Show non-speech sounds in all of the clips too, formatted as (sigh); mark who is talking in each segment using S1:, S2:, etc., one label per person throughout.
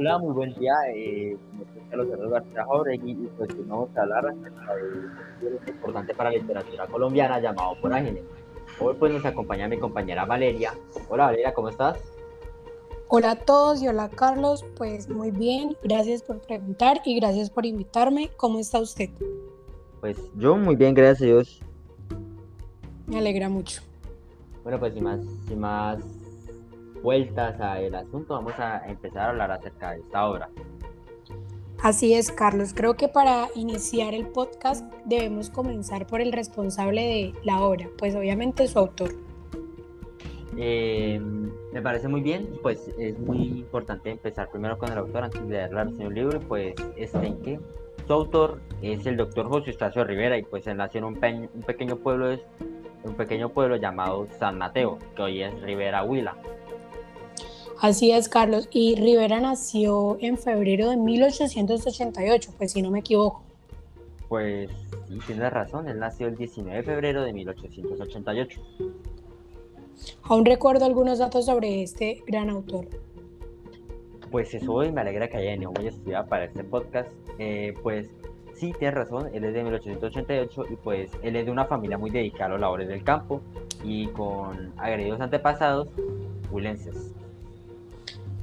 S1: Hola, muy buen día. Eh, Carlos García Jauregui y pues vamos a hablar acerca de un importante para la literatura colombiana llamado Forágenes. Hoy pues nos acompaña mi compañera Valeria. Hola Valeria, ¿cómo estás?
S2: Hola a todos y hola Carlos, pues muy bien, gracias por preguntar y gracias por invitarme. ¿Cómo está usted?
S1: Pues yo muy bien, gracias a Dios.
S2: Me alegra mucho.
S1: Bueno, pues sin más, sin más vueltas al asunto, vamos a empezar a hablar acerca de esta obra.
S2: Así es, Carlos. Creo que para iniciar el podcast debemos comenzar por el responsable de la obra, pues obviamente su autor.
S1: Eh, me parece muy bien, pues es muy importante empezar primero con el autor antes de la reseña del libro, pues este en que su autor es el doctor José Eustacio Rivera y pues él nació en un, un pequeño pueblo un pequeño pueblo llamado San Mateo, que hoy es Rivera Huila.
S2: Así es, Carlos. Y Rivera nació en febrero de 1888, pues si no me equivoco.
S1: Pues sí, tienes razón, él nació el 19 de febrero de 1888.
S2: Aún recuerdo algunos datos sobre este gran autor.
S1: Pues eso hoy me alegra que haya venido muy estudiado para este podcast. Eh, pues sí, tienes razón, él es de 1888 y pues él es de una familia muy dedicada a las labores del campo y con agredidos antepasados huilenses.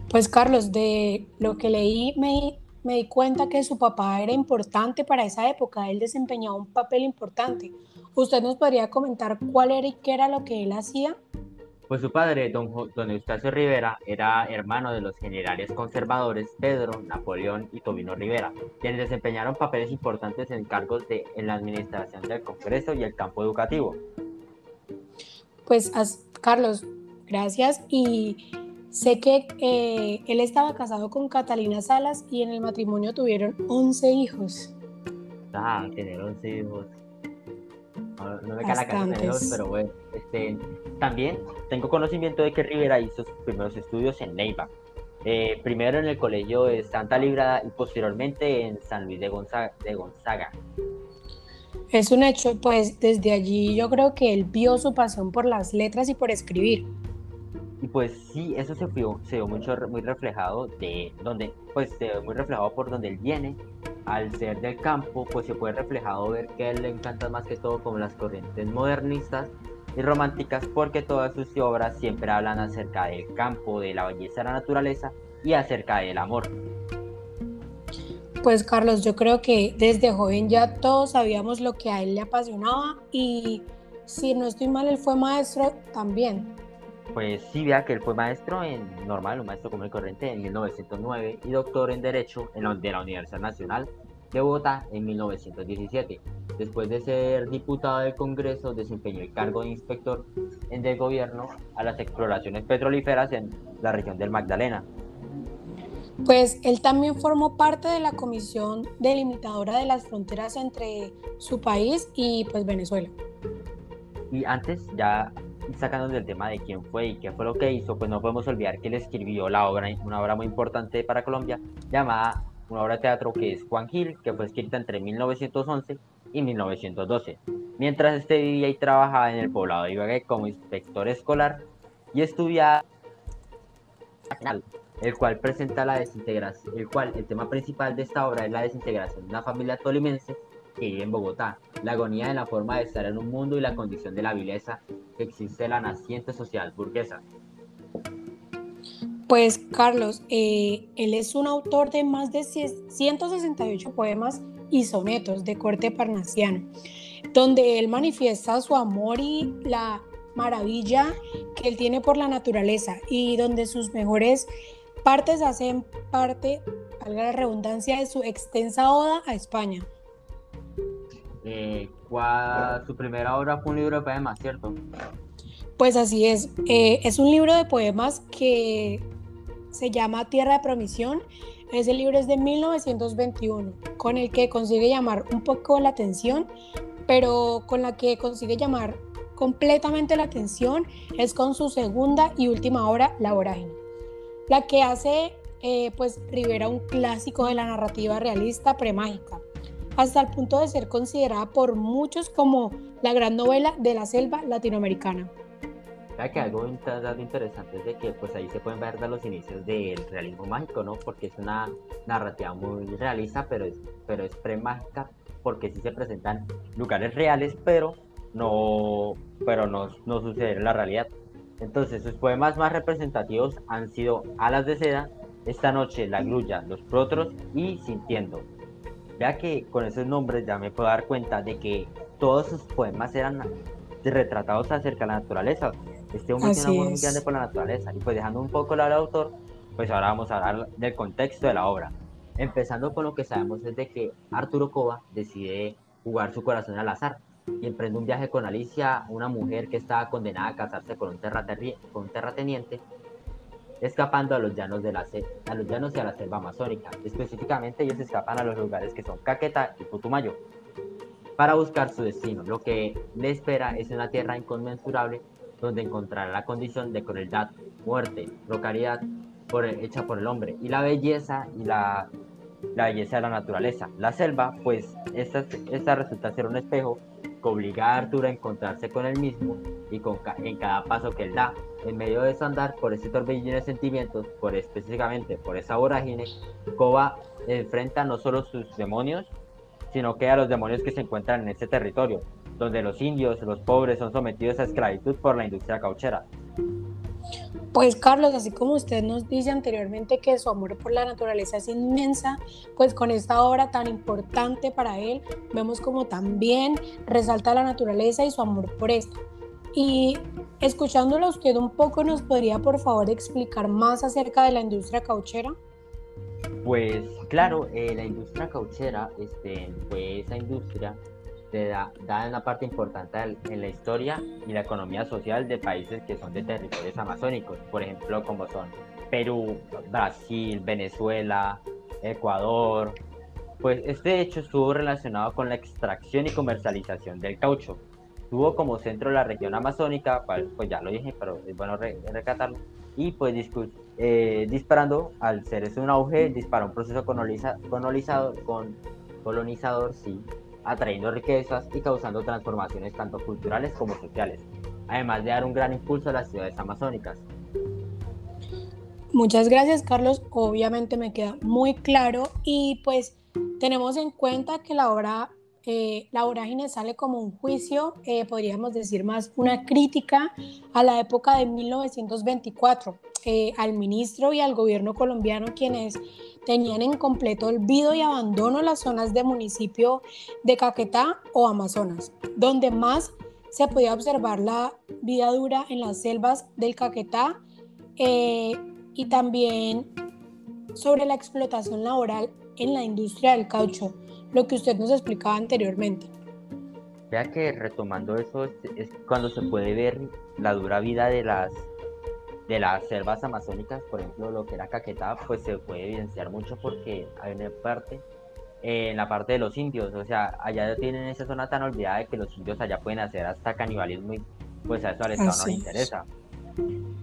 S2: Pues Carlos, de lo que leí me, me di cuenta que su papá era importante para esa época, él desempeñaba un papel importante. ¿Usted nos podría comentar cuál era y qué era lo que él hacía?
S1: Pues su padre, don, don Eustacio Rivera, era hermano de los generales conservadores Pedro, Napoleón y Tobino Rivera, quienes desempeñaron papeles importantes en cargos de, en la administración del Congreso y el campo educativo.
S2: Pues Carlos, gracias. Y Sé que eh, él estaba casado con Catalina Salas y en el matrimonio tuvieron 11 hijos.
S1: Ah, tener 11 hijos. No, me cae la casa pero bueno. Este, también tengo conocimiento de que Rivera hizo sus primeros estudios en Neiva. Eh, primero en el colegio de Santa Librada y posteriormente en San Luis de Gonzaga, de Gonzaga.
S2: Es un hecho, pues desde allí yo creo que él vio su pasión por las letras y por escribir.
S1: Y pues sí, eso se vio, se vio mucho, muy reflejado de donde, pues se ve muy reflejado por donde él viene. Al ser del campo, pues se puede reflejado ver que él le encanta más que todo como las corrientes modernistas y románticas porque todas sus obras siempre hablan acerca del campo, de la belleza de la naturaleza y acerca del amor.
S2: Pues Carlos, yo creo que desde joven ya todos sabíamos lo que a él le apasionaba y si no estoy mal, él fue maestro también
S1: pues sí vea que él fue maestro en normal, un maestro común y corriente en 1909 y doctor en Derecho en la, de la Universidad Nacional de Bogotá en 1917. Después de ser diputado del Congreso, desempeñó el cargo de inspector en el gobierno a las exploraciones petrolíferas en la región del Magdalena.
S2: Pues él también formó parte de la comisión delimitadora de las fronteras entre su país y pues Venezuela.
S1: Y antes ya sacando del tema de quién fue y qué fue lo que hizo, pues no podemos olvidar que él escribió la obra, una obra muy importante para Colombia, llamada una obra de teatro que es Juan Gil, que fue escrita entre 1911 y 1912. Mientras este vivía y trabajaba en el poblado de Ibagué como inspector escolar y estudiaba el cual presenta la desintegración, el cual el tema principal de esta obra es la desintegración de una familia tolimense que vive en Bogotá, la agonía de la forma de estar en un mundo y la condición de la vileza que existe en la naciente sociedad burguesa.
S2: Pues Carlos, eh, él es un autor de más de 168 poemas y sonetos de corte parnasiano, donde él manifiesta su amor y la maravilla que él tiene por la naturaleza y donde sus mejores partes hacen parte, valga la redundancia, de su extensa oda a España.
S1: Eh, su primera obra fue un libro de poemas, ¿cierto?
S2: Pues así es. Eh, es un libro de poemas que se llama Tierra de Promisión. Ese libro es de 1921, con el que consigue llamar un poco la atención, pero con la que consigue llamar completamente la atención es con su segunda y última obra, La Vorágine, la que hace eh, pues Rivera un clásico de la narrativa realista premágica hasta el punto de ser considerada por muchos como la gran novela de la selva latinoamericana.
S1: Vea que algo interesante es de que pues ahí se pueden ver de los inicios del realismo mágico, ¿no? Porque es una narrativa muy realista, pero es, pero es pre-mágica, porque sí se presentan lugares reales, pero no, pero no, no sucede en la realidad. Entonces, sus poemas más representativos han sido Alas de seda, Esta noche, La grulla, Los protros y Sintiendo. Vea que con esos nombres ya me puedo dar cuenta de que todos sus poemas eran retratados acerca de la naturaleza. Este hombre tiene un amor muy grande por la naturaleza. Y pues dejando un poco al autor, pues ahora vamos a hablar del contexto de la obra. Empezando con lo que sabemos es de que Arturo Cova decide jugar su corazón al azar y emprende un viaje con Alicia, una mujer que estaba condenada a casarse con un, con un terrateniente, escapando a los, llanos de la a los llanos y a la selva amazónica. Específicamente ellos escapan a los lugares que son Caqueta y Putumayo para buscar su destino. Lo que le espera es una tierra inconmensurable donde encontrará la condición de crueldad, muerte, localidad por hecha por el hombre y la belleza y la, la belleza de la naturaleza. La selva, pues esta, esta resulta ser un espejo que obliga a Arturo a encontrarse con él mismo y con en cada paso que él da. En medio de su andar por ese torbellino de sentimientos, por específicamente por esa vorágine, Koba enfrenta no solo sus demonios, sino que a los demonios que se encuentran en ese territorio, donde los indios, los pobres, son sometidos a esclavitud por la industria cauchera.
S2: Pues Carlos, así como usted nos dice anteriormente que su amor por la naturaleza es inmensa, pues con esta obra tan importante para él, vemos como también resalta la naturaleza y su amor por esto. Y escuchándolo usted un poco, ¿nos podría por favor explicar más acerca de la industria cauchera?
S1: Pues claro, eh, la industria cauchera este, fue esa industria que da, da, una parte importante en la historia y la economía social de países que son de territorios amazónicos, por ejemplo, como son Perú, Brasil, Venezuela, Ecuador. Pues este hecho estuvo relacionado con la extracción y comercialización del caucho. Tuvo como centro la región amazónica, pues ya lo dije, pero es bueno recatarlo, y pues eh, disparando, al ser eso un auge, dispara un proceso colonizador, con, colonizador sí, atrayendo riquezas y causando transformaciones tanto culturales como sociales, además de dar un gran impulso a las ciudades amazónicas.
S2: Muchas gracias Carlos, obviamente me queda muy claro y pues tenemos en cuenta que la obra eh, la vorágine sale como un juicio, eh, podríamos decir más una crítica a la época de 1924, eh, al ministro y al gobierno colombiano quienes tenían en completo olvido y abandono las zonas de municipio de Caquetá o Amazonas, donde más se podía observar la vida dura en las selvas del Caquetá y también sobre la explotación laboral en la industria del caucho lo que usted nos explicaba anteriormente.
S1: Vea que retomando eso es, cuando se puede ver la dura vida de las de las selvas amazónicas, por ejemplo, lo que era Caquetá, pues se puede evidenciar mucho porque hay una parte en la parte de los indios, o sea, allá tienen esa zona tan olvidada de que los indios allá pueden hacer hasta canibalismo y pues a eso al Estado no le interesa.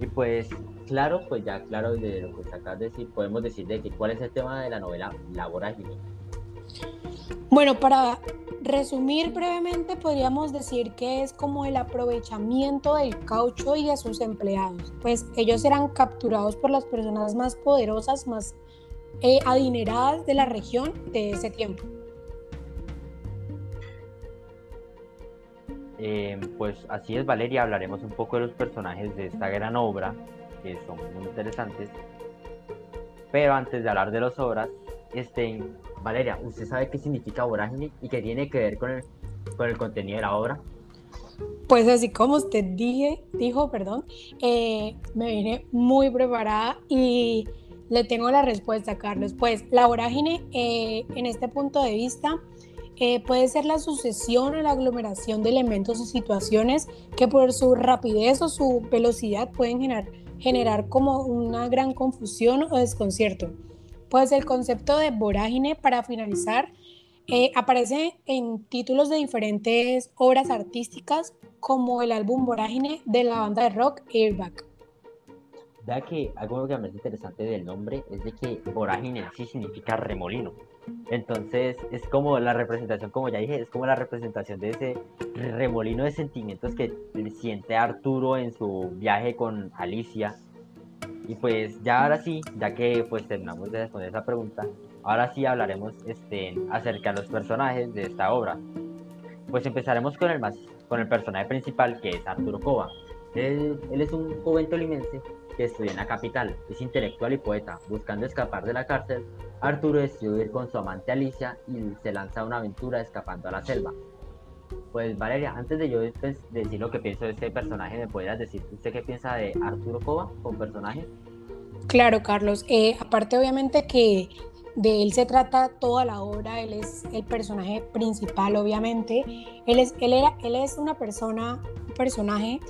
S1: Y pues, claro, pues ya claro de lo que acabas de decir, podemos decir de que cuál es el tema de la novela La Vorágine.
S2: Bueno, para resumir brevemente, podríamos decir que es como el aprovechamiento del caucho y de sus empleados, pues ellos eran capturados por las personas más poderosas, más eh, adineradas de la región de ese tiempo.
S1: Eh, pues así es, Valeria, hablaremos un poco de los personajes de esta gran obra, que son muy interesantes. Pero antes de hablar de las obras, este, Valeria, ¿usted sabe qué significa vorágine y qué tiene que ver con el, con el contenido de la obra?
S2: Pues así como usted dije, dijo, perdón, eh, me vine muy preparada y le tengo la respuesta, Carlos. Pues la vorágine, eh, en este punto de vista, eh, puede ser la sucesión o la aglomeración de elementos o situaciones que por su rapidez o su velocidad pueden generar, generar como una gran confusión o desconcierto. Pues el concepto de vorágine, para finalizar, eh, aparece en títulos de diferentes obras artísticas, como el álbum Vorágine de la banda de rock Airbag.
S1: Ya que algo que me parece interesante del nombre es de que vorágine sí significa remolino. Entonces es como la representación, como ya dije, es como la representación de ese remolino de sentimientos que siente Arturo en su viaje con Alicia. Y pues ya ahora sí, ya que pues terminamos de responder esa pregunta, ahora sí hablaremos este, acerca de los personajes de esta obra. Pues empezaremos con el, más, con el personaje principal que es Arturo Cova. Él, él es un joven tolimense que estudia en la capital, es intelectual y poeta. Buscando escapar de la cárcel, Arturo decide ir con su amante Alicia y se lanza a una aventura escapando a la selva. Pues Valeria, antes de yo pues, decir lo que pienso de este personaje, ¿me podrías decir usted qué piensa de Arturo Cova con personaje?
S2: Claro, Carlos. Eh, aparte, obviamente que de él se trata toda la obra, él es el personaje principal, obviamente. Él es, él era, él es una persona, un personaje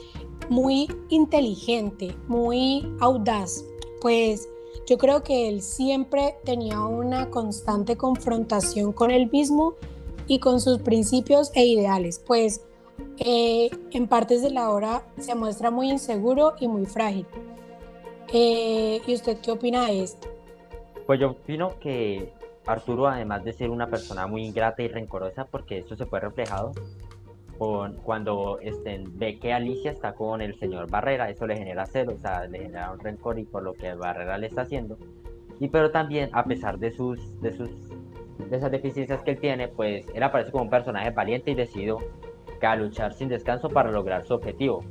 S2: muy inteligente, muy audaz, pues yo creo que él siempre tenía una constante confrontación con él mismo y con sus principios e ideales, pues eh, en partes de la obra se muestra muy inseguro y muy frágil. Eh, ¿Y usted qué opina de esto?
S1: Pues yo opino que Arturo, además de ser una persona muy ingrata y rencorosa, porque esto se fue reflejado cuando este, ve que Alicia está con el señor Barrera, eso le genera celo, o sea, le genera un rencor y por lo que Barrera le está haciendo. Y pero también, a pesar de sus, de sus, de esas deficiencias que él tiene, pues él aparece como un personaje valiente y decidido a luchar sin descanso para lograr su objetivo.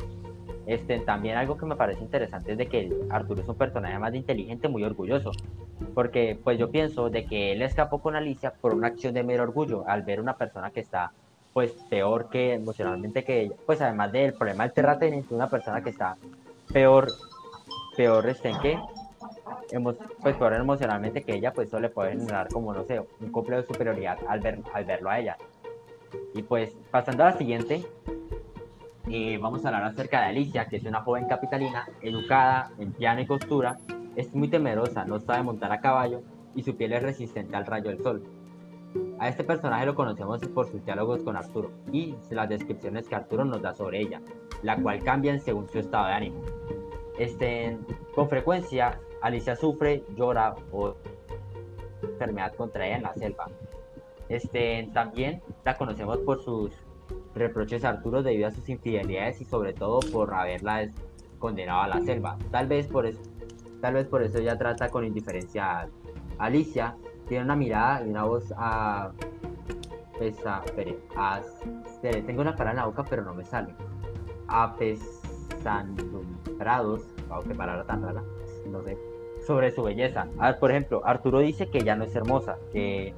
S1: Este, también algo que me parece interesante es de que Arturo es un personaje más inteligente, muy orgulloso, porque pues yo pienso de que él escapó con Alicia por una acción de mero orgullo, al ver una persona que está pues peor que emocionalmente que ella, pues además del problema del terrateniente, una persona que está peor, peor este en que, pues peor emocionalmente que ella, pues eso le puede generar como, no sé, un complejo de superioridad al, ver, al verlo a ella. Y pues pasando a la siguiente, eh, vamos a hablar acerca de Alicia, que es una joven capitalina, educada en piano y costura, es muy temerosa, no sabe montar a caballo y su piel es resistente al rayo del sol. A este personaje lo conocemos por sus diálogos con Arturo y las descripciones que Arturo nos da sobre ella, la cual cambian según su estado de ánimo. Este, con frecuencia, Alicia sufre, llora o enfermedad contraída en la selva. Este, también la conocemos por sus reproches a Arturo debido a sus infidelidades y sobre todo por haberla condenado a la selva. Tal vez por eso, tal vez por eso ella trata con indiferencia a Alicia tiene una mirada y una voz a. Pesa, espere, a, tengo una palabra en la boca, pero no me sale. Apesandumbrados, wow, qué palabra tan rara, no sé, sobre su belleza. Ah, por ejemplo, Arturo dice que ya no es hermosa, que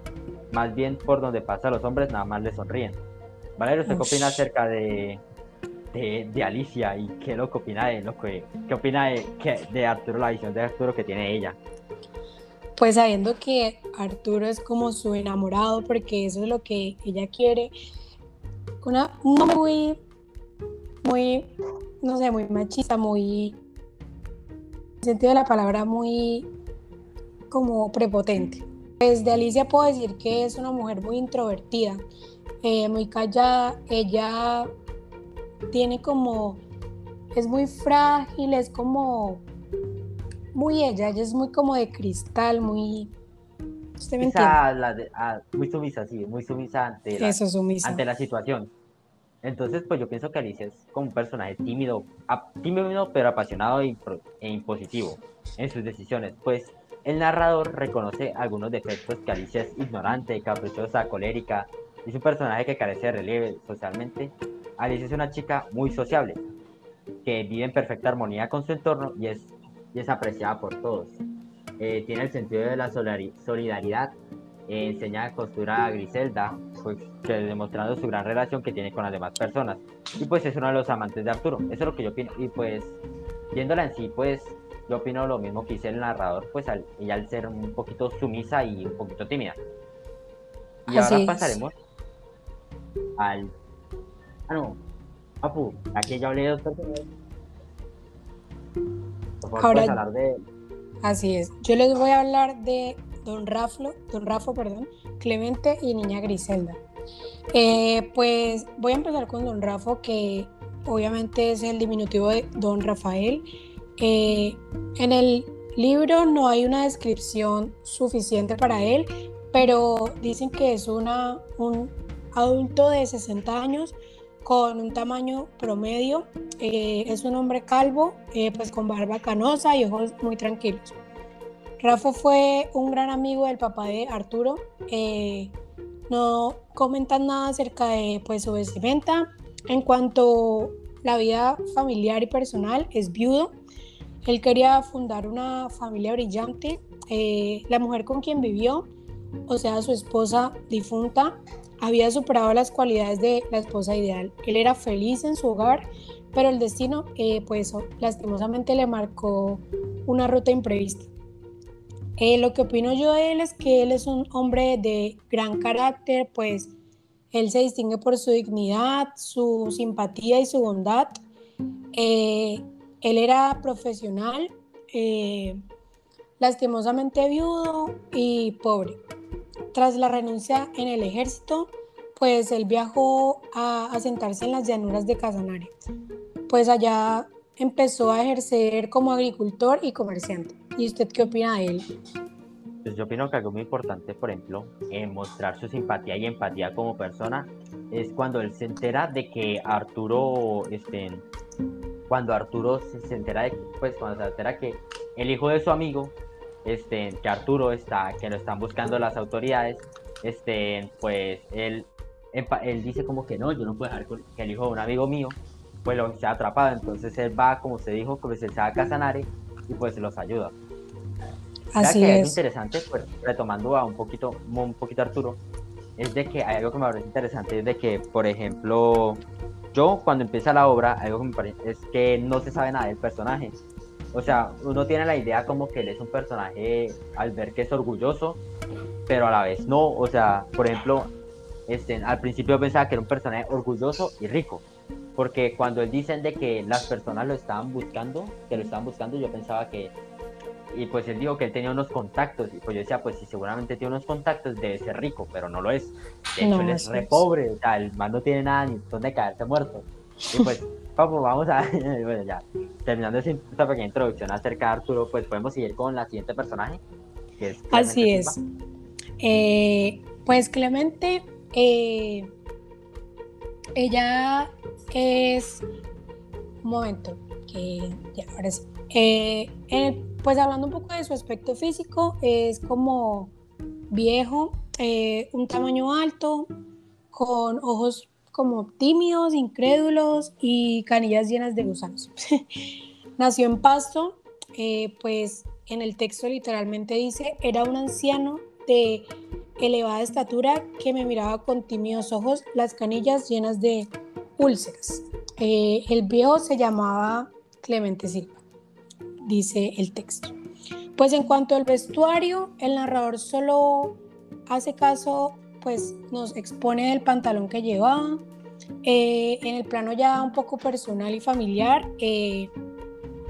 S1: más bien por donde pasa los hombres nada más le sonríen. Valerio, ¿usted qué opina acerca de, de, Alicia y qué lo que opina de lo que, qué opina de, de Arturo, la visión de Arturo que tiene ella?
S2: pues sabiendo que Arturo es como su enamorado porque eso es lo que ella quiere, una muy, muy, no sé, muy machista, muy, sentido de la palabra, muy como prepotente. Pues de Alicia puedo decir que es una mujer muy introvertida, eh, muy callada, ella tiene como, es muy frágil, es como muy ella, ella es muy como de cristal, muy...
S1: ¿Usted me entiende? Ah, muy sumisa, sí, muy sumisa ante la, ante la situación. Entonces, pues yo pienso que Alicia es como un personaje tímido, tímido pero apasionado e, e impositivo en sus decisiones. Pues el narrador reconoce algunos defectos que Alicia es ignorante, caprichosa, colérica, y es un personaje que carece de relieve socialmente. Alicia es una chica muy sociable, que vive en perfecta armonía con su entorno y es y es apreciada por todos. Eh, tiene el sentido de la solidaridad. Eh, enseña costura a Griselda, pues, que demostrando su gran relación que tiene con las demás personas. Y pues es uno de los amantes de Arturo. Eso es lo que yo opino. Y pues, viéndola en sí, pues yo opino lo mismo que dice el narrador, pues al, ella al ser un poquito sumisa y un poquito tímida. Y ahora pasaremos al... Ah, no. Apu, aquí ya hablé de dos personajes
S2: Ahora, Así es. Yo les voy a hablar de Don Raflo, Don Rafo, perdón, Clemente y Niña Griselda. Eh, pues voy a empezar con Don Rafo, que obviamente es el diminutivo de Don Rafael. Eh, en el libro no hay una descripción suficiente para él, pero dicen que es una, un adulto de 60 años con un tamaño promedio. Eh, es un hombre calvo, pues con barba canosa y ojos muy tranquilos. Rafa fue un gran amigo del papá de Arturo. Eh, no comentan nada acerca de pues, su vestimenta. En cuanto a la vida familiar y personal, es viudo. Él quería fundar una familia brillante. la mujer con quien vivió o sea, su esposa difunta, había superado las cualidades de la esposa ideal. Él era feliz en su hogar, pero el destino, eh, pues lastimosamente le marcó una ruta imprevista. Eh, lo que opino yo de él es que él es un hombre de gran carácter, pues él se distingue por su dignidad, su simpatía y su bondad. Eh, él era profesional, lastimosamente viudo y pobre. Tras la renuncia en el ejército, pues él viajó a asentarse en las llanuras de Casanare. Pues allá empezó a ejercer como agricultor y comerciante. ¿Y usted qué opina de él?
S1: Pues yo opino que algo muy importante, por ejemplo, en mostrar su simpatía y empatía como persona, es cuando él se entera de que Arturo, este, cuando Arturo se, entera de, pues cuando se entera que el hijo de su amigo este, que Arturo está, que lo están buscando las autoridades, este, pues él, él dice como que no, yo no puedo dejar que el hijo de un amigo mío, pues lo sea atrapado, entonces él va, como se dijo, él se va a Casanare y pues los ayuda.
S2: Así es. es.
S1: interesante, pues retomando a un poquito, un poquito Arturo, es de que hay algo que me parece interesante, es de que, por ejemplo, yo cuando empieza la obra, algo que me parece es que no se sabe nada del personaje. O sea, uno tiene la idea como que él es un personaje al ver que es orgulloso, pero a la vez no. O sea, por ejemplo, este, al principio pensaba que era un personaje orgulloso y rico. Porque cuando él dicen de que las personas lo estaban buscando, que lo estaban buscando, yo pensaba que... Y pues él dijo que él tenía unos contactos. Y pues yo decía, pues si seguramente tiene unos contactos, debe ser rico, pero no lo es. De hecho, él es re pobre. O sea, el man no tiene nada ni donde caerse muerto. Y pues (laughs) vamos a, (laughs) bueno, ya, terminando esta pequeña introducción acerca de Arturo, pues podemos seguir con la siguiente personaje. Que es
S2: Así es. Eh, pues Clemente, eh, ella es, un momento, que ya, ahora sí. Eh, pues hablando un poco de su aspecto físico, es como viejo, un tamaño alto, con ojos como tímidos, incrédulos y canillas llenas de gusanos. (laughs) Nació en Pasto, eh, pues en el texto literalmente dice, era un anciano de elevada estatura que me miraba con tímidos ojos, las canillas llenas de úlceras. Eh, el viejo se llamaba Clemente Silva, dice el texto. Pues en cuanto al vestuario, el narrador solo hace caso pues nos expone el pantalón que llevaba. Eh, en el plano ya un poco personal y familiar, eh,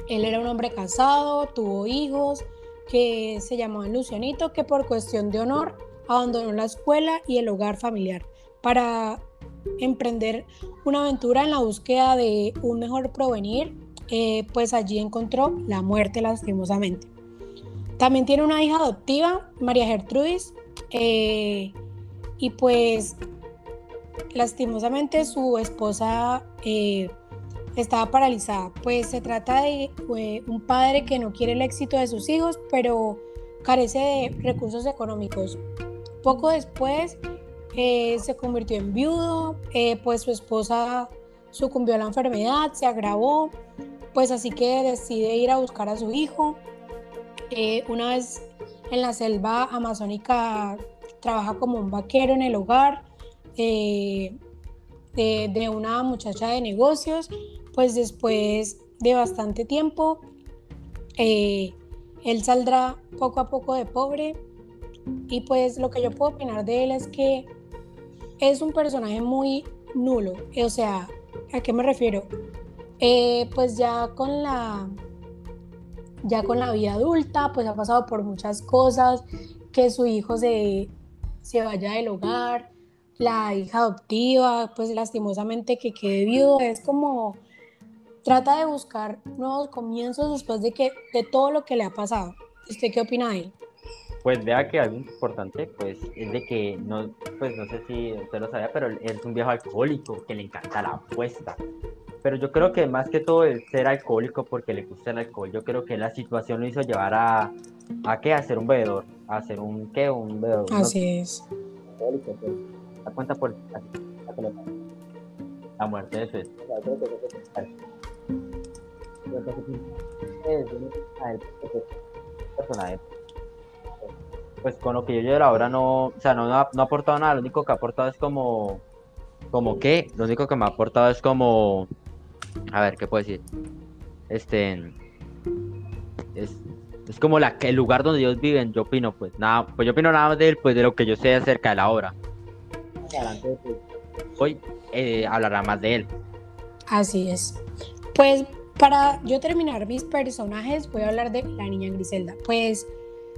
S2: él era un hombre casado, tuvo hijos, que se llamaban Lucianito, que por cuestión de honor abandonó la escuela y el hogar familiar para emprender una aventura en la búsqueda de un mejor provenir, eh, pues allí encontró la muerte lastimosamente. También tiene una hija adoptiva, María Gertrudis, y pues lastimosamente su esposa eh, estaba paralizada. Pues se trata de un padre que no quiere el éxito de sus hijos, pero carece de recursos económicos. Poco después eh, se convirtió en viudo, eh, pues su esposa sucumbió a la enfermedad, se agravó, pues así que decide ir a buscar a su hijo. una vez en la selva amazónica trabaja como un vaquero en el hogar eh, de, una muchacha de negocios, pues después de bastante tiempo, eh, él saldrá poco a poco de pobre y pues lo que yo puedo opinar de él es que es un personaje muy nulo, o sea, ¿a qué me refiero? Eh, pues ya con la ya con la vida adulta, pues ha pasado por muchas cosas, que su hijo se se vaya del hogar, la hija adoptiva, pues lastimosamente que quede viudo, es como trata de buscar nuevos comienzos después de que de todo lo que le ha pasado. ¿Usted qué opina de él?
S1: Pues vea que algo importante, pues, es de que no, pues no sé si usted lo sabía, pero él es un viejo alcohólico que le encanta la apuesta. Pero yo creo que más que todo el ser alcohólico porque le gusta el alcohol, yo creo que la situación lo hizo llevar a, a qué, a ser un bebedor, a ser un qué, un bebedor.
S2: Así es.
S1: Alcohólico, pues, cuenta por la muerte de su personaje pues con lo que yo llevo ahora no, o sea, no, no, ha, no ha aportado nada, lo único que ha aportado es como, como qué, lo único que me ha aportado es como, a ver, ¿qué puedo decir? Este, es, es como la, el lugar donde ellos viven, yo opino, pues, nada, pues yo opino nada más de él, pues de lo que yo sé acerca de la obra. Adelante, pues, hoy eh, hablará más de él.
S2: Así es. Pues para yo terminar mis personajes, voy a hablar de la niña Griselda. Pues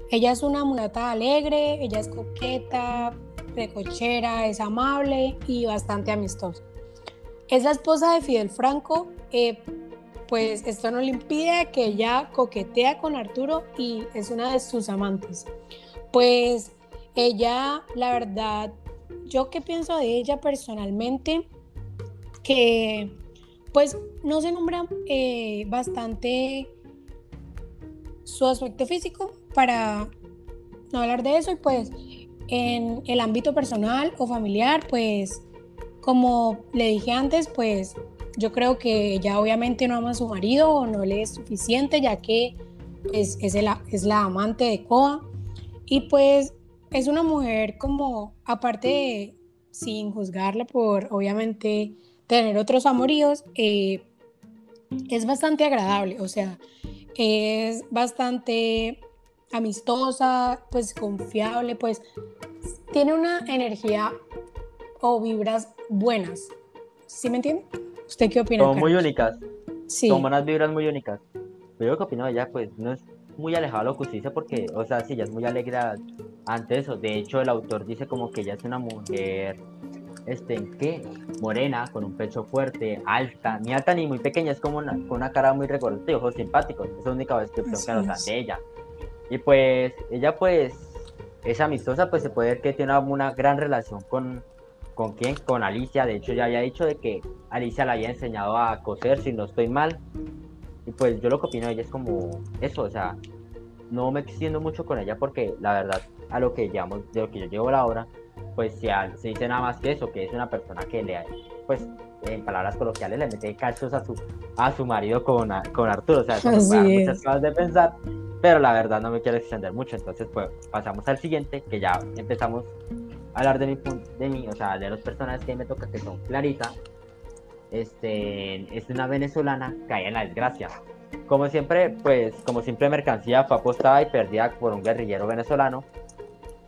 S2: ella es una mulata alegre, ella es coqueta, recochera, es amable y bastante amistosa. Es la esposa de Fidel Franco, eh, pues esto no le impide que ella coquetea con Arturo y es una de sus amantes. Pues ella, la verdad, yo qué pienso de ella personalmente, que pues no se nombra eh, bastante su aspecto físico, para no hablar de eso y pues en el ámbito personal o familiar, pues como le dije antes, pues yo creo que ya obviamente no ama a su marido o no le es suficiente ya que pues, es, el, es la amante de Koa. Y pues es una mujer como aparte de sin juzgarla por obviamente tener otros amoríos, eh, es bastante agradable, o sea, es bastante amistosa, pues confiable, pues tiene una energía o vibras buenas. ¿Sí me entiende? ¿Usted qué opina?
S1: Son muy únicas. Sí. Son unas vibras muy únicas. Pero que opino de ella, pues no es muy alejado de lo que usted dice porque, o sea, sí, ella es muy alegre ante eso. De hecho, el autor dice como que ella es una mujer, este, ¿qué? Morena, con un pecho fuerte, alta, ni alta ni muy pequeña, es como una, con una cara muy recortada y ojos simpáticos. Esa es la única descripción que nos dan de ella. Y pues ella pues es amistosa, pues se puede ver que tiene una, gran relación con, ¿con quién? Con Alicia. De hecho ya había dicho de que Alicia le había enseñado a coser, si no estoy mal. Y pues yo lo que opino de ella es como eso, o sea, no me extiendo mucho con ella porque la verdad a lo que llamo, de lo que yo llevo la obra, pues se, se dice nada más que eso, que es una persona que le, pues en palabras coloquiales le mete cachos a su, a su marido con, con Arturo, o sea, eso muchas cosas de pensar pero la verdad no me quiero extender mucho, entonces pues pasamos al siguiente, que ya empezamos a hablar de mi, de mí, o sea, de los personajes que me toca, que son Clarita, este, es una venezolana cae en la desgracia. Como siempre, pues, como simple mercancía fue apostada y perdida por un guerrillero venezolano,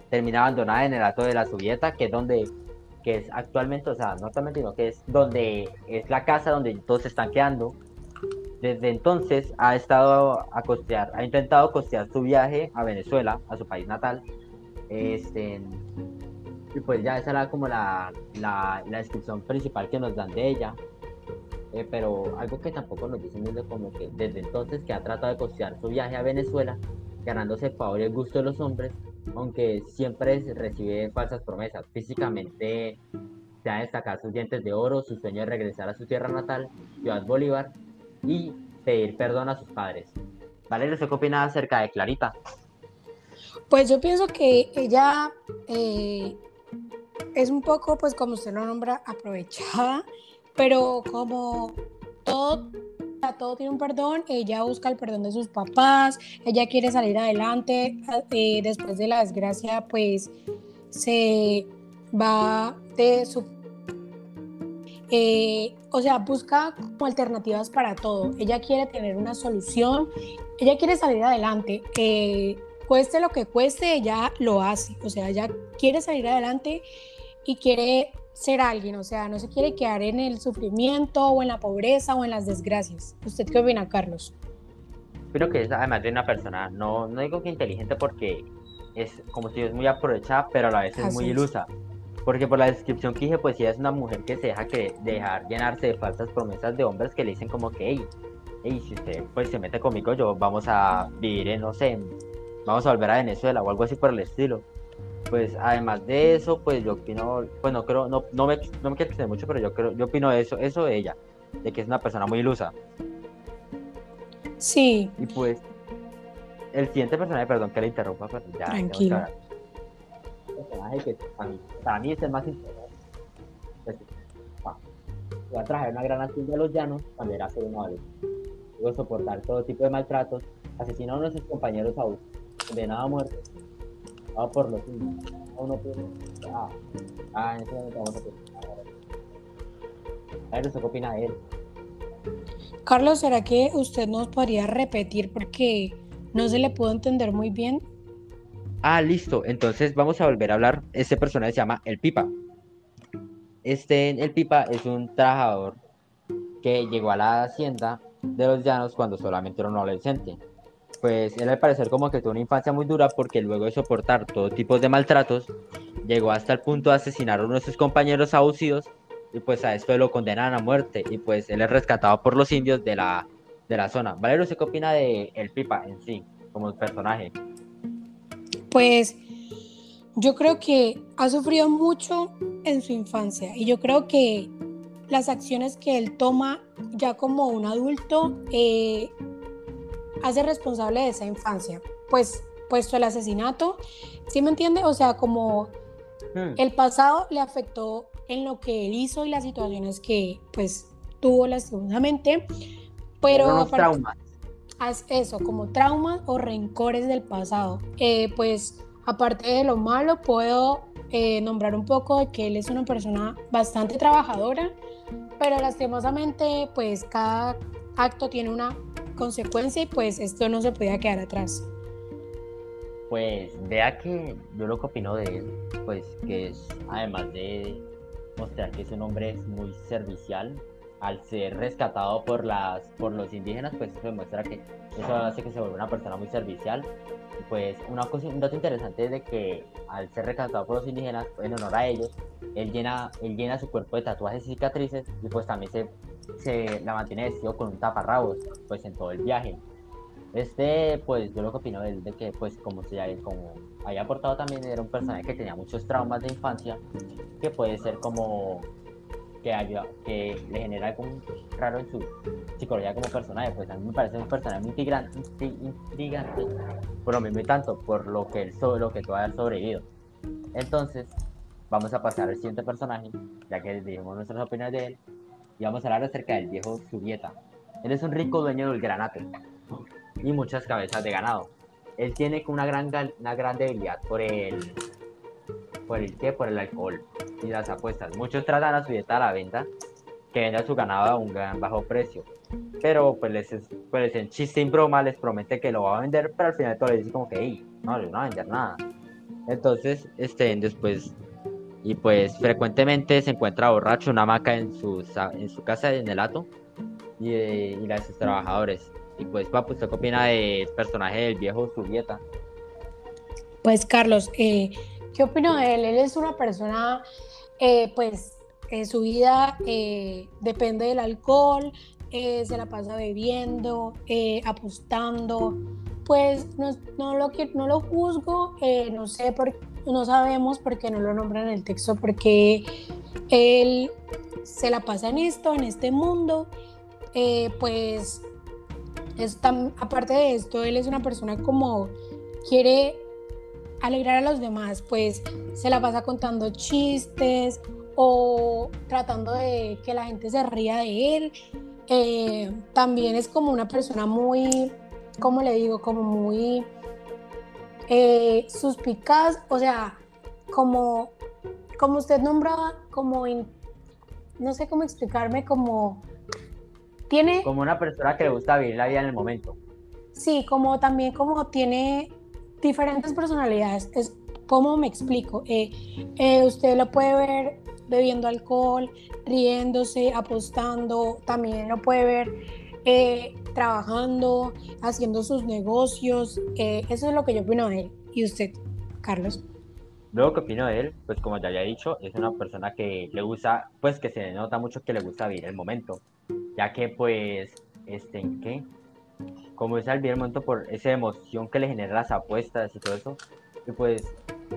S1: termina abandonada en el alto de la Subieta, que es donde, que es actualmente, o sea, no actualmente, sino que es donde es la casa donde todos se están quedando, desde entonces ha estado a costear, ha intentado costear su viaje a Venezuela, a su país natal. Este, pues ya esa era como la, la, descripción principal que nos dan de ella. Eh, pero algo que tampoco nos dicen es como que desde entonces que ha tratado de costear su viaje a Venezuela, ganándose el favor y el gusto de los hombres, aunque siempre recibe falsas promesas. Físicamente se ha destacado sus dientes de oro, su sueño de regresar a su tierra natal, Ciudad Bolívar, y pedir perdón a sus padres. Valeria, ¿qué opina acerca de Clarita?
S2: Pues yo pienso que ella eh, es un poco, pues como usted lo nombra, aprovechada, pero como todo, todo tiene un perdón, ella busca el perdón de sus papás, ella quiere salir adelante, eh, después de la desgracia, pues se va de su eh, o sea, busca como alternativas para todo. Ella quiere tener una solución, ella quiere salir adelante. Cueste lo que cueste, ella lo hace. O sea, ella quiere salir adelante y quiere ser alguien. O sea, no se quiere quedar en el sufrimiento o en la pobreza o en las desgracias. ¿Usted qué opina, Carlos?
S1: Creo que es además de una persona, no, no digo que inteligente porque es como si es muy aprovechada, pero a la vez es muy ilusa. Porque por la descripción que dije, pues ella es una mujer que se deja que dejar llenarse de falsas promesas de hombres que le dicen como que, hey, hey, si usted pues se mete conmigo, yo vamos a vivir en, no sé, vamos a volver a Venezuela o algo así por el estilo. Pues además de eso, pues yo opino, pues no creo, no, no me, no me quiero extender mucho, pero yo creo, yo opino eso, eso de ella, de que es una persona muy ilusa.
S2: Sí.
S1: Y pues, el siguiente personaje, perdón que le interrumpa, pero ya.
S2: Tranquilo.
S1: El personaje que para mí, para mí es el más importante. Pues. Va a traer una gran acción de los llanos cuando era solo un adolescente. Luego soportar todo tipo de maltratos, asesinó a nuestros compañeros a condenado a muerte, a por los indios. A uno por ah, ah, en ese momento vamos a pensar. A ver, ¿usted qué opina de él?
S2: Carlos, ¿será que usted nos podría repetir porque no se le pudo entender muy bien?
S1: Ah, listo. Entonces vamos a volver a hablar. Este personaje se llama El Pipa. Este, el Pipa es un trabajador que llegó a la hacienda de los llanos cuando solamente era un adolescente. Pues él al parecer como que tuvo una infancia muy dura porque luego de soportar todo tipo de maltratos, llegó hasta el punto de asesinar a uno de sus compañeros abusivos y pues a esto lo condenan a muerte y pues él es rescatado por los indios de la, de la zona. Valero, ¿usted qué opina de El Pipa en sí, como personaje?
S2: Pues yo creo que ha sufrido mucho en su infancia y yo creo que las acciones que él toma ya como un adulto eh, hace responsable de esa infancia. Pues puesto el asesinato, ¿sí me entiende? O sea, como
S1: Hmm.
S2: el pasado le afectó en lo que él hizo y las situaciones que pues tuvo lastimosamente, pero aparte-
S1: traumas.
S2: haz eso, como traumas o rencores del pasado. Eh, pues aparte de lo malo, puedo eh, nombrar un poco de que él es una persona bastante trabajadora, pero lastimosamente pues cada acto tiene una consecuencia y pues esto no se podía quedar atrás.
S1: Pues vea que yo lo que opino de él, pues que es, además de mostrar que es un hombre muy servicial, al ser rescatado por las por los indígenas, pues eso demuestra que eso hace que se vuelva una persona muy servicial. Pues una cosa, un dato interesante es de que al ser rescatado por los indígenas, en honor a ellos, él llena, él llena su cuerpo de tatuajes y cicatrices y pues también se, se la mantiene vestido con un taparrabos, pues en todo el viaje. Este, pues yo lo que opino él, de que pues como se haya, como haya aportado también, era un personaje que tenía muchos traumas de infancia, que puede ser como que ayuda, que le genera algo raro en su psicología como personaje, pues a mí me parece un personaje muy intrigante, intrigante por lo mismo y tanto, por lo que él sobre lo que tú hayas sobrevivido. Entonces, vamos a pasar al siguiente personaje, ya que dijimos nuestras opiniones de él, y vamos a hablar acerca del viejo Subieta. Él es un rico dueño del granate y muchas cabezas de ganado. Él tiene una gran, una gran debilidad por el, por el qué, por el alcohol y las apuestas. Muchos tratan a su dieta a la venta, que venda su ganado a un gran bajo precio. Pero pues les, es- pues en chiste y broma les promete que lo va a vender, pero al final todo les dice como que, "Ey, no, no va a vender nada. Entonces, este, después, y pues frecuentemente se encuentra borracho, una hamaca en su, en su casa en el hato y, de- y la de trabajadores. Y pues, papu, ¿usted qué opina del personaje del viejo Subieta?
S2: Pues Carlos, eh, ¿qué opino de él? Él es una persona, eh, pues eh, su vida eh, depende del alcohol, eh, se la pasa bebiendo, eh, apostando, pues no, no lo, no lo juzgo, eh, no sé, por, no sabemos por qué no lo nombran en el texto, porque él se la pasa en esto, en este mundo, eh, pues es tan- aparte de esto, él es una persona como quiere alegrar a los demás, pues se la pasa contando chistes o tratando de que la gente se ría de él. Eh, también es como una persona muy, ¿cómo le digo? Como muy eh, suspicaz, o sea, como, como usted nombraba, como, in- no sé cómo explicarme, como tiene...
S1: Como una persona que le gusta vivir la vida en el momento.
S2: Sí, como también como tiene diferentes personalidades. Es como me explico. Eh, eh, usted lo puede ver bebiendo alcohol, riéndose, apostando. También lo puede ver eh, trabajando, haciendo sus negocios. Eso es lo que yo opino de él. ¿Y usted, Carlos?
S1: Luego, ¿qué opino de él? Pues como ya había dicho, es una persona que le gusta, pues que se nota mucho que le gusta vivir el momento, ya que pues, este, ¿en qué? como es al el momento por esa emoción que le genera las apuestas y todo eso. Y pues,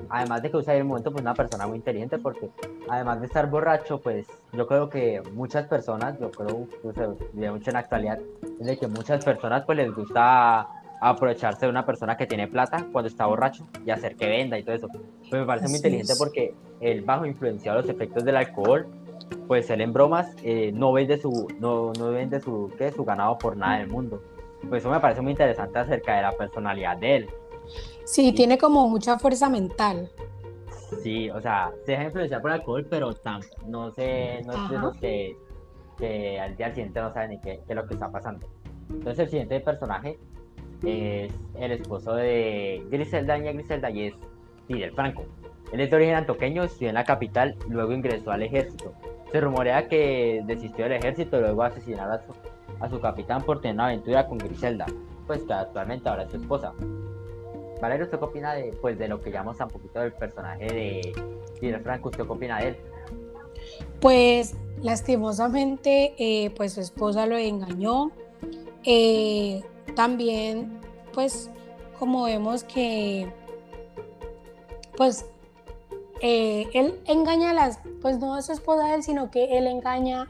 S1: además de que usa el momento, pues una persona muy inteligente, porque además de estar borracho, pues yo creo que muchas personas, yo creo, pues, de mucho en la actualidad, es de que muchas personas pues les gusta aprovecharse de una persona que tiene plata cuando está borracho y hacer que venda y todo eso. Pues me parece muy inteligente porque él bajo influenciado los efectos del alcohol, pues él en bromas eh, no vende su no, no vende su ¿qué? su ganado por nada del mundo. Pues eso me parece muy interesante acerca de la personalidad de él.
S2: Sí, tiene como mucha fuerza mental.
S1: Sí, o sea, se deja influenciar por alcohol, pero no sé, no es de que, al día siguiente no sabe ni qué, qué es lo que está pasando. Entonces el siguiente personaje es el esposo de Griselda, niña Griselda, y es Fidel Franco. Él es de origen antoqueño, estudió en la capital y luego ingresó al ejército. Se rumorea que desistió del ejército y luego asesinaron a su, a su capitán por tener una aventura con Griselda, pues que actualmente ahora es su esposa. Valerio, ¿usted qué opina de, pues, de lo que llamamos un poquito del personaje de Fidel Franco? ¿Usted qué opina de él?
S2: Pues lastimosamente, eh, pues su esposa lo engañó. Eh, también, pues, como vemos que, pues, eh, él engaña a las, pues no a su esposa él, sino que él engaña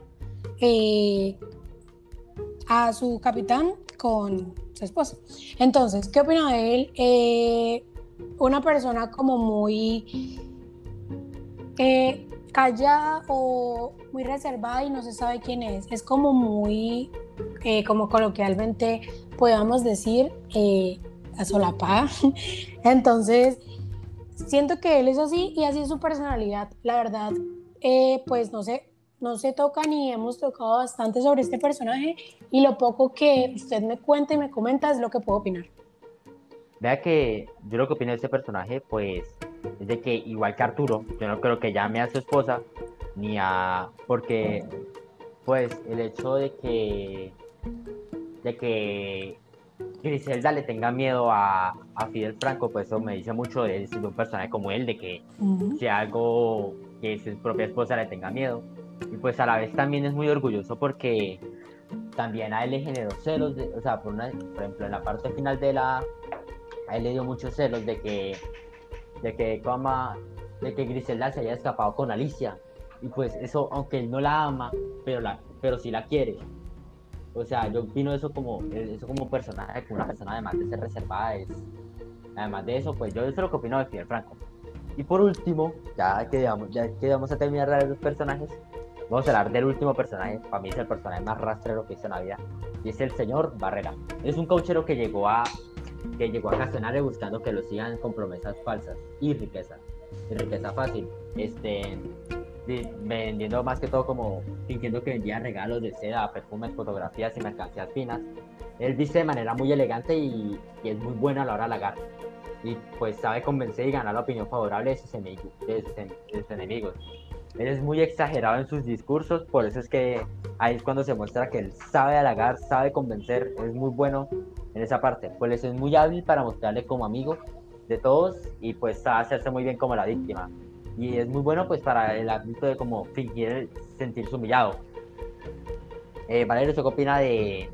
S2: a su capitán con su esposa. Entonces, ¿qué opina de él? Eh, una persona como muy callada o muy reservada y no se sabe quién es. Es como muy, como coloquialmente podamos decir, eh, a solapada. (laughs) Entonces, siento que él es así y así es su personalidad. La verdad, eh, pues no sé, no se toca ni hemos tocado bastante sobre este personaje y lo poco que usted me cuenta y me comenta es lo que puedo opinar.
S1: Vea que yo lo que opino de este personaje, pues, es de que igual que Arturo, yo no creo que llame a su esposa, ni a... porque, pues, el hecho de que de que Griselda le tenga miedo a, a, Fidel Franco, pues eso me dice mucho de, de un personaje como él, de que si algo que su propia esposa le tenga miedo. Y pues a la vez también es muy orgulloso porque también a él le generó celos, o sea, por, una, por ejemplo, en la parte final de la... A él le dio muchos celos de que, de que, como, de que Griselda se haya escapado con Alicia. Y pues eso, aunque él no la ama, pero, la, pero sí la quiere. O sea, yo opino eso como, eso como personaje, como una persona además de ser reservada, es, además de eso, pues yo eso es lo que opino de Fidel Franco. Y por último, ya que, ya vamos a terminar de los personajes, vamos a hablar del último personaje, para mí es el personaje más rastrero que hizo en la vida, y es el señor Barrera. Es un coachero que llegó a que llegó a buscando que lo sigan con promesas falsas y riqueza, y riqueza fácil. Este, vendiendo más que todo como fingiendo que vendía regalos de seda, perfumes, fotografías y mercancías finas. Él dice de manera muy elegante y, es muy bueno a la hora de halagar. Y pues sabe convencer y ganar la opinión favorable de sus, enemigos, de sus, enemigos. Él es muy exagerado en sus discursos, por eso es que ahí es cuando se muestra que él sabe halagar, sabe convencer, es muy bueno en esa parte. Pues es muy hábil para mostrarle como amigo de todos y pues sabe hacerse muy bien como la víctima y es muy bueno pues para el ámbito de como fingir sentirse humillado. Eh, Valerio, qué opina de,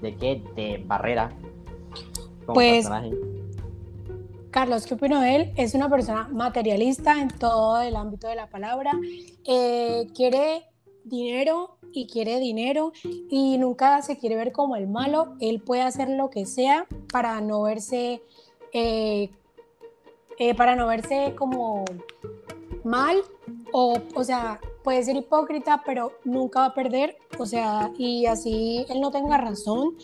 S1: de qué? De Barrera.
S2: pues, Carlos, ¿qué opino de él? Es una persona materialista en todo el ámbito de la palabra. Eh, quiere dinero y quiere dinero y nunca se quiere ver como el malo. Él puede hacer lo que sea para no verse, eh, eh, para no verse como mal o, o sea, puede ser hipócrita, pero nunca va a perder, o sea, y así él no tenga razón,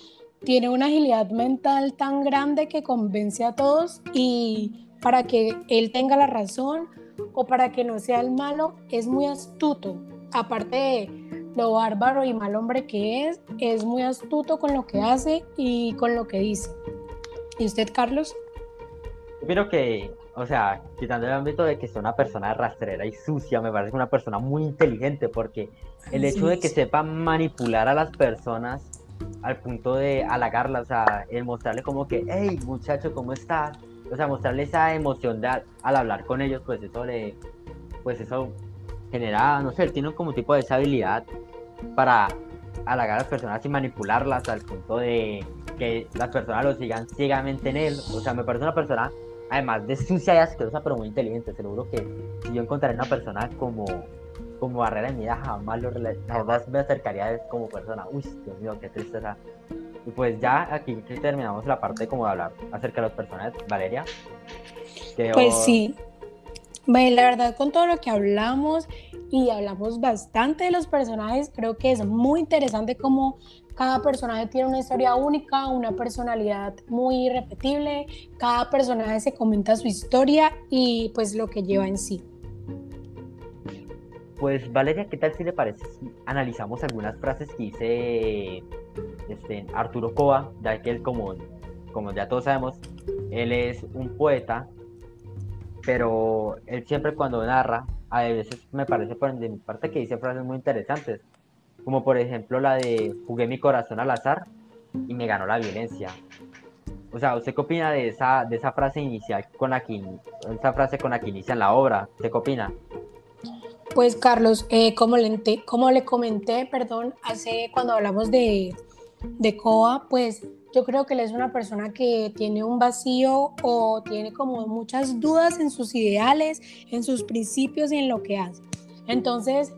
S2: tiene una agilidad mental tan grande que convence a todos y para que él tenga la razón o para que no sea el malo, es muy astuto. Aparte de lo bárbaro y mal hombre que es, es muy astuto con lo que hace y con lo que dice. ¿Y usted, Carlos?
S1: Yo que o sea, quitando el ámbito de que sea una persona rastrera y sucia, me parece una persona muy inteligente porque el hecho de que sepa manipular a las personas al punto de halagarlas, o sea, el mostrarle como que, hey, muchacho, ¿cómo estás? O sea, mostrarle esa emoción de al, hablar con ellos, pues eso le, pues eso genera, no sé, tiene como tipo de esa habilidad para halagar a las personas y manipularlas al punto de, que las personas lo sigan ciegamente en él. O sea, me parece una persona, además de sucia y asquerosa, pero muy inteligente. Seguro que si yo encontraré una persona como, como barrera en mi vida, jamás, lo, jamás me acercaría a él como persona. Uy, Dios mío, qué tristeza. Y pues ya aquí terminamos la parte como de hablar acerca de los personajes. Valeria.
S2: Pues sí. La verdad, con todo lo que hablamos y hablamos bastante de los personajes, creo que es muy interesante cómo cada personaje tiene una historia única, una personalidad muy irrepetible, cada personaje se comenta su historia y pues lo que lleva en sí.
S1: Pues Valeria, ¿qué tal si le parece analizamos algunas frases que dice este, Arturo Coa, ya que él como, como ya todos sabemos, él es un poeta, pero él siempre cuando narra, a veces me parece por de mi parte que dice frases muy interesantes, como por ejemplo la de jugué mi corazón al azar y me ganó la violencia. O sea, ¿usted qué opina de esa, de esa frase inicial con la que, esa frase con la que inicia la obra? ¿Usted qué opina?
S2: Pues Carlos, eh, como, le, comenté, perdón, hace cuando hablamos de, de Coa, pues yo creo que él es una persona que tiene un vacío o tiene como muchas dudas en sus ideales, en sus principios y en lo que hace. Entonces,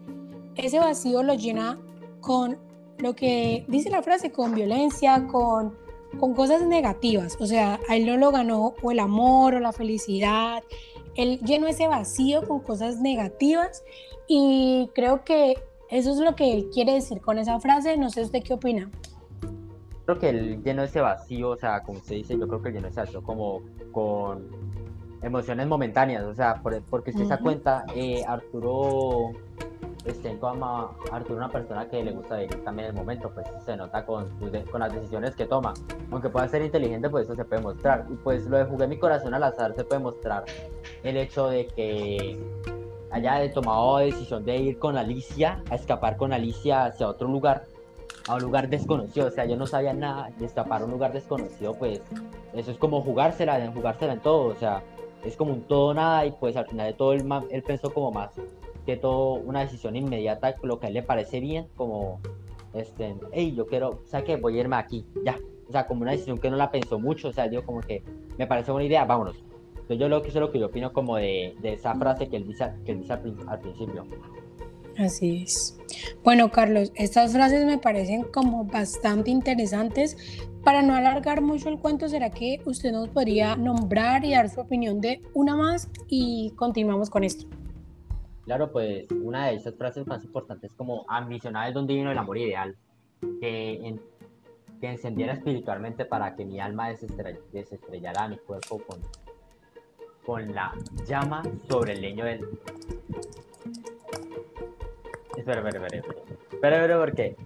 S2: ese vacío lo llena con lo que dice la frase, con violencia, con, con cosas negativas. O sea, a él no lo ganó o el amor o la felicidad. Él llenó ese vacío con cosas negativas y creo que eso es lo que él quiere decir con esa frase. No sé usted qué opina
S1: creo que él llenó ese vacío, o sea, como usted dice, yo creo que él llenó ese vacío como con emociones momentáneas, o sea, porque usted se da cuenta, eh, Arturo Estenco ama a Arturo una persona que le gusta vivir también el momento, pues se nota con, con las decisiones que toma. Aunque pueda ser inteligente, pues eso se puede mostrar. Y pues lo de jugué mi corazón al azar se puede mostrar el hecho de que haya tomado decisión de ir con Alicia, a escapar con Alicia hacia otro lugar a un lugar desconocido, o sea, yo no sabía nada de escapar a un lugar desconocido, pues eso es como jugársela, jugársela en todo, o sea, es como un todo nada y pues al final de todo él pensó como más que todo una decisión inmediata, lo que a él le parece bien, como, este, hey, yo quiero, o sea, que voy a irme aquí, ya, o sea, como una decisión que no la pensó mucho, o sea, digo como que me parece buena idea, vámonos. Entonces yo lo que eso es lo que yo opino como de, de esa frase que él dice, que él dice al principio.
S2: Así es. Bueno, Carlos, estas frases me parecen como bastante interesantes. Para no alargar mucho el cuento, ¿será que usted nos podría nombrar y dar su opinión de una más y continuamos con esto?
S1: Claro, pues una de esas frases más importantes es como ambicionar es donde vino el amor ideal, que, que encendiera espiritualmente para que mi alma desestrellara mi cuerpo con, con la llama sobre el leño del, Espera, espera, espera. Espera, espera, porque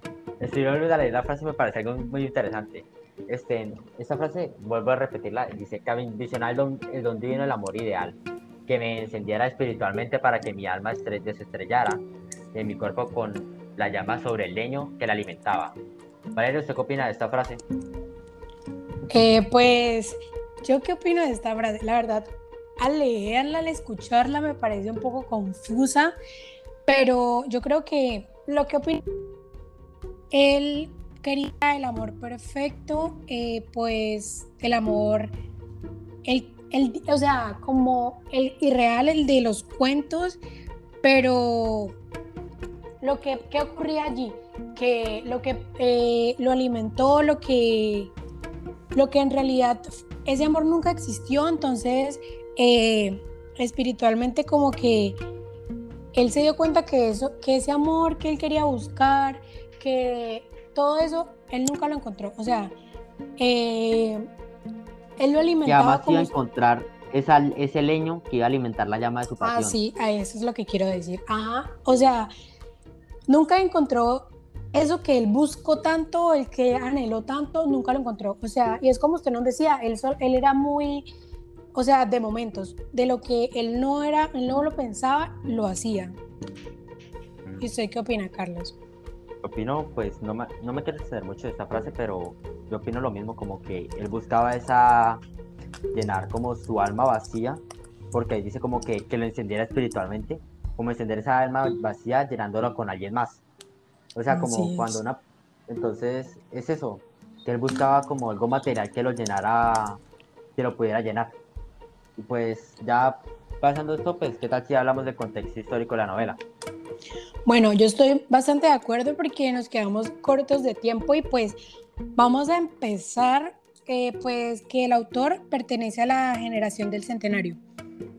S1: estoy olvidando de leer la frase me parece algo muy interesante. Este, esta frase, vuelvo a repetirla, dice que visionar el don, el don divino el amor ideal, que me encendiera espiritualmente para que mi alma desestrellara en mi cuerpo con la llama sobre el leño que la alimentaba. Valeria, ¿usted qué opina de esta frase?
S2: Eh, pues, ¿yo qué opino de esta frase? La verdad, al leerla, al escucharla, me parece un poco confusa pero yo creo que lo que opino, él quería el amor perfecto, eh, pues el amor, el, el, o sea, como el irreal, el de los cuentos, pero lo que ¿qué ocurría allí, que lo que eh, lo alimentó, lo que, lo que en realidad ese amor nunca existió, entonces eh, espiritualmente como que él se dio cuenta que, eso, que ese amor que él quería buscar, que todo eso, él nunca lo encontró. O sea, eh, él lo alimentaba.
S1: Y además iba a encontrar esa, ese leño que iba a alimentar la llama de su ah, pasión.
S2: Ah, sí, eso es lo que quiero decir. Ajá. O sea, nunca encontró eso que él buscó tanto, el que anheló tanto, nunca lo encontró. O sea, y es como usted nos decía, él, él era muy o sea, de momentos, de lo que él no era, él no lo pensaba, lo hacía. ¿Y usted qué opina, Carlos?
S1: Opino, pues no me, no me quiero extender mucho de esta frase, pero yo opino lo mismo, como que él buscaba esa, llenar como su alma vacía, porque ahí dice como que, que lo encendiera espiritualmente, como encender esa alma vacía llenándolo con alguien más. O sea, como cuando una... Entonces, es eso, que él buscaba como algo material que lo llenara, que lo pudiera llenar. Y pues ya pasando esto, pues, ¿qué tal si hablamos del contexto histórico de la novela?
S2: Bueno, yo estoy bastante de acuerdo porque nos quedamos cortos de tiempo y pues vamos a empezar, eh, pues que el autor pertenece a la generación del centenario.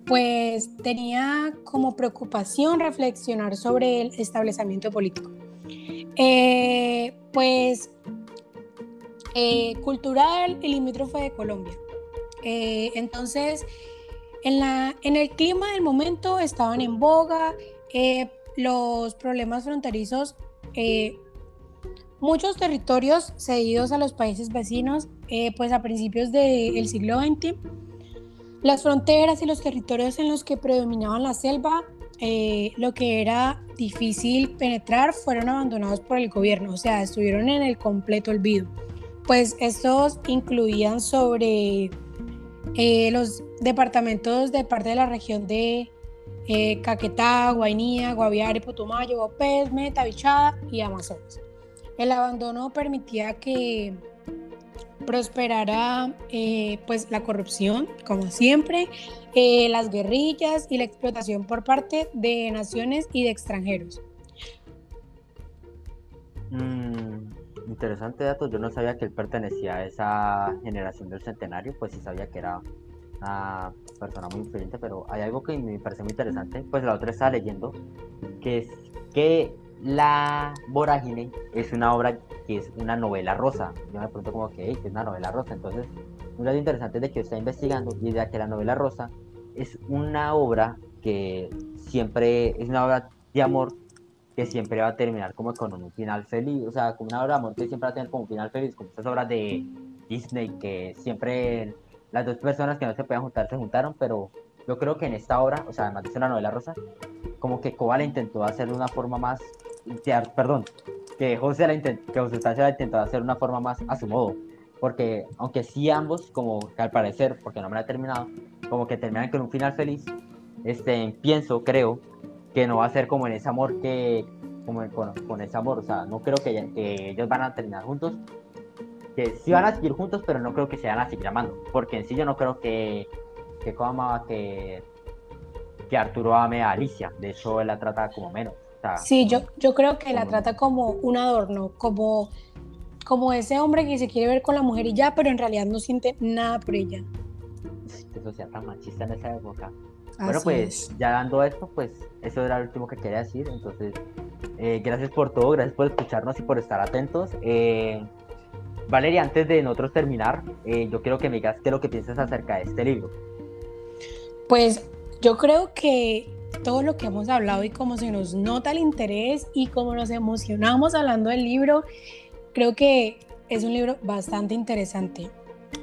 S2: Pues tenía como preocupación reflexionar sobre el establecimiento político. Eh, pues eh, cultural y limítrofe de Colombia. entonces, en, la, en el clima del momento estaban en boga los problemas fronterizos, eh, muchos territorios cedidos a los países vecinos, eh, pues a principios del siglo XX, las fronteras y los territorios en los que predominaban la selva, eh, lo que era difícil penetrar, fueron abandonados por el gobierno, o sea, estuvieron en el completo olvido. Pues estos incluían sobre los departamentos de parte de la región de eh, Caquetá, Guainía, Guaviare, Putumayo, Guapés, Meta, Bichada y Amazonas. El abandono permitía que prosperara eh, pues la corrupción, como siempre, eh, las guerrillas y la explotación por parte de naciones y de extranjeros.
S1: Mm, interesante dato, yo no sabía que él pertenecía a esa generación del centenario, pues sí sabía que era una persona muy influyente, pero hay algo que me parece muy interesante. Pues la otra estaba leyendo, que es que La Vorágine es una obra que es una novela rosa. Yo me pregunto como que, es una novela rosa. Entonces, un dato interesante de que está investigando y de que la novela rosa es una obra que siempre es una obra de amor que siempre va a terminar como con un final feliz, o sea, como una obra de amor que siempre va a tener como un final feliz, como estas obras de Disney que siempre las dos personas que no se podían juntar se juntaron, pero yo creo que en esta obra, o sea, además de ser una novela rosa, como que Cobal intentó hacer de una forma más, perdón, que José la intentó, que José la intentó hacer de una forma más a su modo, porque aunque sí ambos, como que al parecer, porque no me la he terminado, como que terminan con un final feliz, este, pienso, creo, que no va a ser como en ese amor que, como con, con ese amor, o sea, no creo que, que ellos van a terminar juntos, que sí van a seguir juntos, pero no creo que se van a seguir amando. Porque en sí yo no creo que, que amaba que, que Arturo ame a Alicia. De hecho, él la trata como menos.
S2: sí, yo, yo creo que la trata como un adorno, como, como ese hombre que se quiere ver con la mujer y ya, pero en realidad no siente nada por ella.
S1: Qué sociedad tan machista en esa época. Bueno, pues ya dando esto, pues eso era lo último que quería decir. Entonces, eh, gracias por todo, gracias por escucharnos y por estar atentos. Eh, Valeria, antes de nosotros terminar, eh, yo quiero que me digas qué es lo que piensas acerca de este libro.
S2: Pues yo creo que todo lo que hemos hablado y cómo se nos nota el interés y cómo nos emocionamos hablando del libro, creo que es un libro bastante interesante.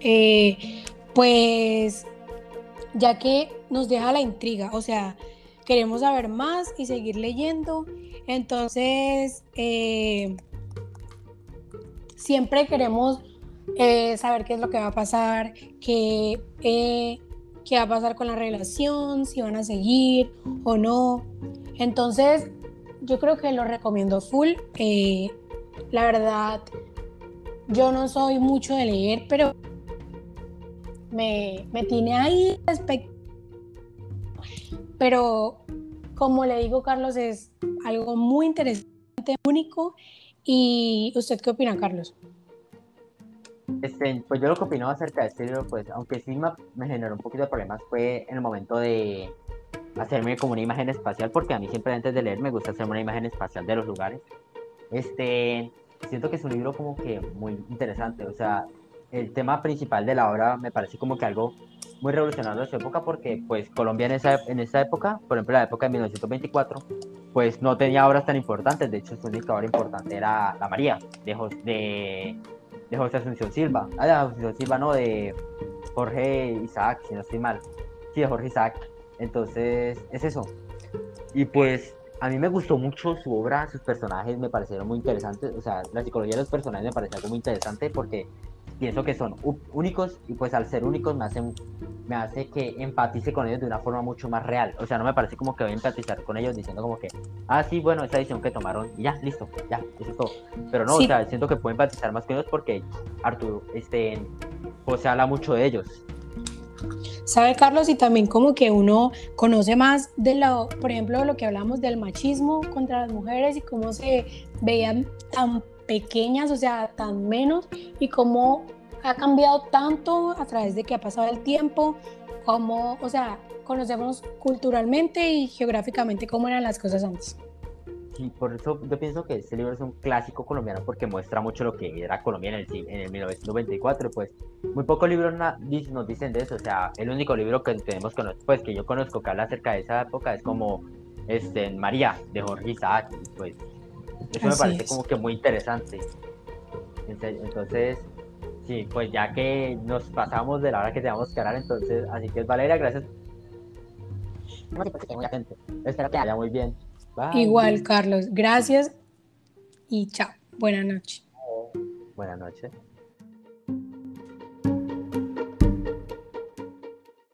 S2: Eh, pues ya que nos deja la intriga, o sea, queremos saber más y seguir leyendo. Entonces, eh, siempre queremos eh, saber qué es lo que va a pasar, qué, eh, qué va a pasar con la relación, si van a seguir o no. Entonces, yo creo que lo recomiendo full. La verdad, yo no soy mucho de leer, pero me, me tiene ahí Pero como le digo, Carlos, es algo muy interesante, único ¿Y usted qué opina, Carlos?
S1: Este, pues yo lo que opinaba acerca de este libro, pues aunque sí me, generó un poquito de problemas, fue en el momento de hacerme como una imagen espacial, porque a mí siempre antes de leer me gusta hacerme una imagen espacial de los lugares. Este, siento que es un libro como que muy interesante, o sea, el tema principal de la obra me parece como que algo muy revolucionario de su época porque pues Colombia en esa, en esa época, por ejemplo la época de 1924, pues no tenía obras tan importantes, de hecho su única obra importante era La María, de, de, de José Asunción Silva, ah, de Asunción Silva no, de Jorge Isaac, si no estoy mal, sí, de Jorge Isaac, entonces es eso. Y pues a mí me gustó mucho su obra, sus personajes me parecieron muy interesantes, o sea, la psicología de los personajes me pareció algo muy interesante porque pienso que son únicos y pues al ser únicos me hacen me hace que empatice con ellos de una forma mucho más real. O sea, no me parece como que voy a empatizar con ellos diciendo como que, ah, sí, bueno, esa decisión que tomaron, y ya, listo, ya, eso es todo. Pero no, o sea, siento que puedo empatizar más con ellos porque Arturo, este, se habla mucho de ellos.
S2: ¿Sabe, Carlos? Y también como que uno conoce más de lo, por ejemplo, lo que hablamos del machismo contra las mujeres y cómo se veían tan pequeñas, o sea, tan menos, y cómo ha cambiado tanto a través de que ha pasado el tiempo, cómo, o sea, conocemos culturalmente y geográficamente cómo eran las cosas antes.
S1: Sí, por eso yo pienso que este libro es un clásico colombiano porque muestra mucho lo que era Colombia en el, en el 1994. Pues muy pocos libros nos dicen de eso. O sea, el único libro que tenemos pues, que yo conozco que habla acerca de esa época es como este, María de Jorge Isaac. Pues eso me parece como que muy interesante. Entonces, sí, pues ya que nos pasamos de la hora que teníamos que hablar, entonces, así que Valeria, gracias. Espero que vaya muy bien.
S2: Igual, Carlos. Gracias y chao. Buenas noches.
S1: Buenas noches.